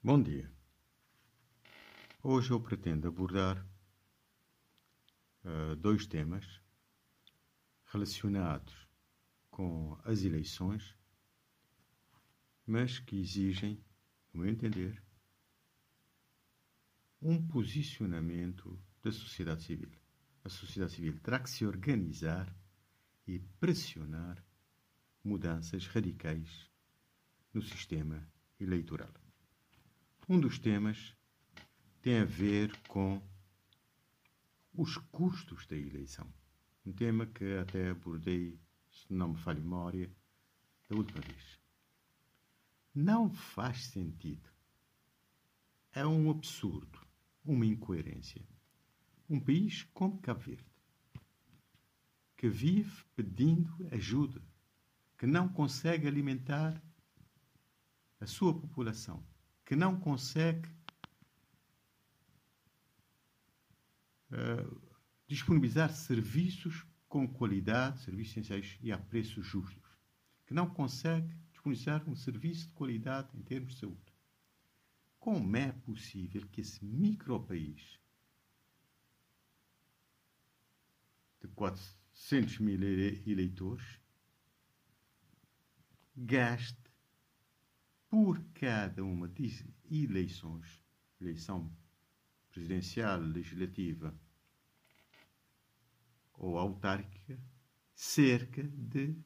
Bom dia. Hoje eu pretendo abordar uh, dois temas relacionados com as eleições, mas que exigem, no meu entender, um posicionamento da sociedade civil. A sociedade civil terá que se organizar e pressionar mudanças radicais no sistema eleitoral. Um dos temas tem a ver com os custos da eleição. Um tema que até abordei, se não me falha memória, da última vez. Não faz sentido. É um absurdo, uma incoerência. Um país como Cabo Verde, que vive pedindo ajuda, que não consegue alimentar a sua população, que não consegue uh, disponibilizar serviços com qualidade, serviços essenciais e a preços justos, que não consegue disponibilizar um serviço de qualidade em termos de saúde. Como é possível que esse micro-país de 400 mil eleitores gaste por cada uma das eleições, eleição presidencial, legislativa ou autárquica, cerca de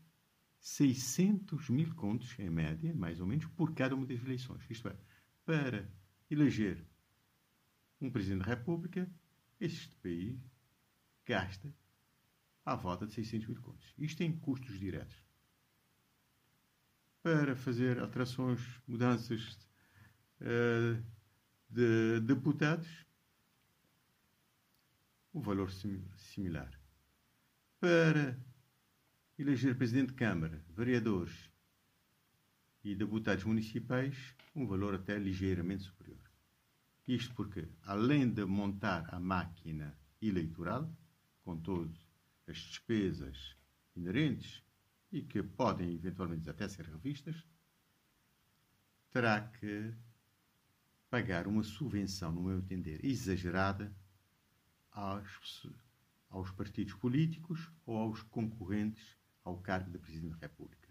600 mil contos, em média, mais ou menos, por cada uma das eleições. Isto é, para eleger um Presidente da República, este país gasta à volta de 600 mil contos. Isto tem custos diretos para fazer alterações, mudanças uh, de deputados, o valor sim, similar. Para eleger presidente de Câmara, vereadores e deputados municipais, um valor até ligeiramente superior. Isto porque, além de montar a máquina eleitoral, com todas as despesas inerentes e que podem eventualmente até ser revistas, terá que pagar uma subvenção, no meu entender, exagerada aos, aos partidos políticos ou aos concorrentes ao cargo de Presidente da República.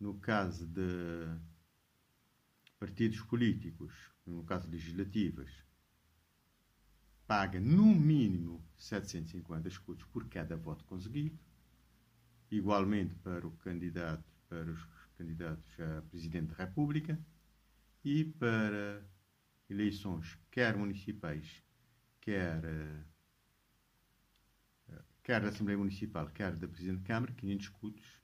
No caso de partidos políticos, no caso legislativas, paga no mínimo 750 escudos por cada voto conseguido igualmente para o candidato, para os candidatos a Presidente da República e para eleições quer municipais, quer, eh, quer da Assembleia Municipal, quer da Presidente da Câmara, 500 escudos,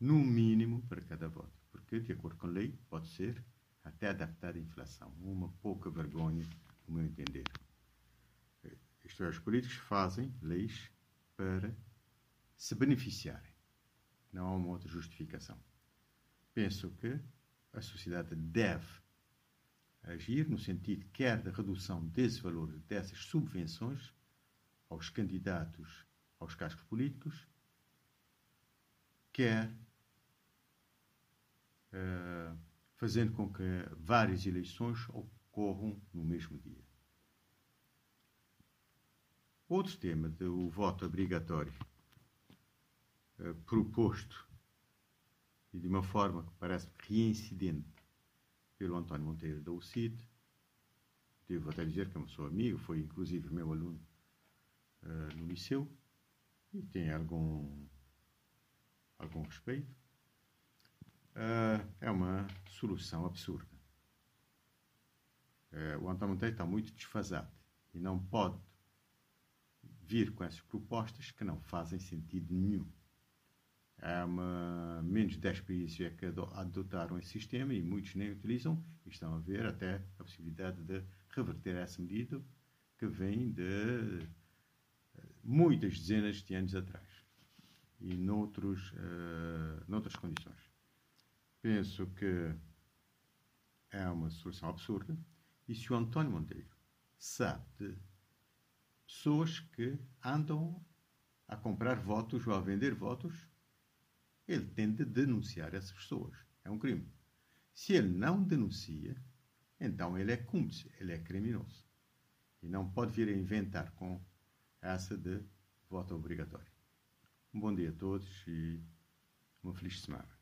no mínimo para cada voto. Porque, de acordo com a lei, pode ser até adaptada à inflação. Uma pouca vergonha, no meu entender. Isto é, os políticos fazem leis para se beneficiarem. Não há uma outra justificação. Penso que a sociedade deve agir no sentido quer da redução desse valor, dessas subvenções aos candidatos aos cargos políticos, quer uh, fazendo com que várias eleições ocorram no mesmo dia. Outro tema do voto obrigatório eh, proposto e de uma forma que parece reincidente pelo António Monteiro da UCID. Devo até dizer que é uma pessoa amigo, foi inclusive meu aluno uh, no liceu e tem algum, algum respeito. Uh, é uma solução absurda. Uh, o António Monteiro está muito desfasado e não pode vir com essas propostas que não fazem sentido nenhum. Há uma, menos de 10 países é que adotaram esse sistema e muitos nem utilizam e estão a ver até a possibilidade de reverter essa medida que vem de eh, muitas dezenas de anos atrás e noutros, uh, noutras condições. Penso que é uma solução absurda e se o António Monteiro sabe de pessoas que andam a comprar votos ou a vender votos ele tem de denunciar essas pessoas. É um crime. Se ele não denuncia, então ele é cúmplice, ele é criminoso. E não pode vir a inventar com essa de voto obrigatório. Um bom dia a todos e uma feliz semana.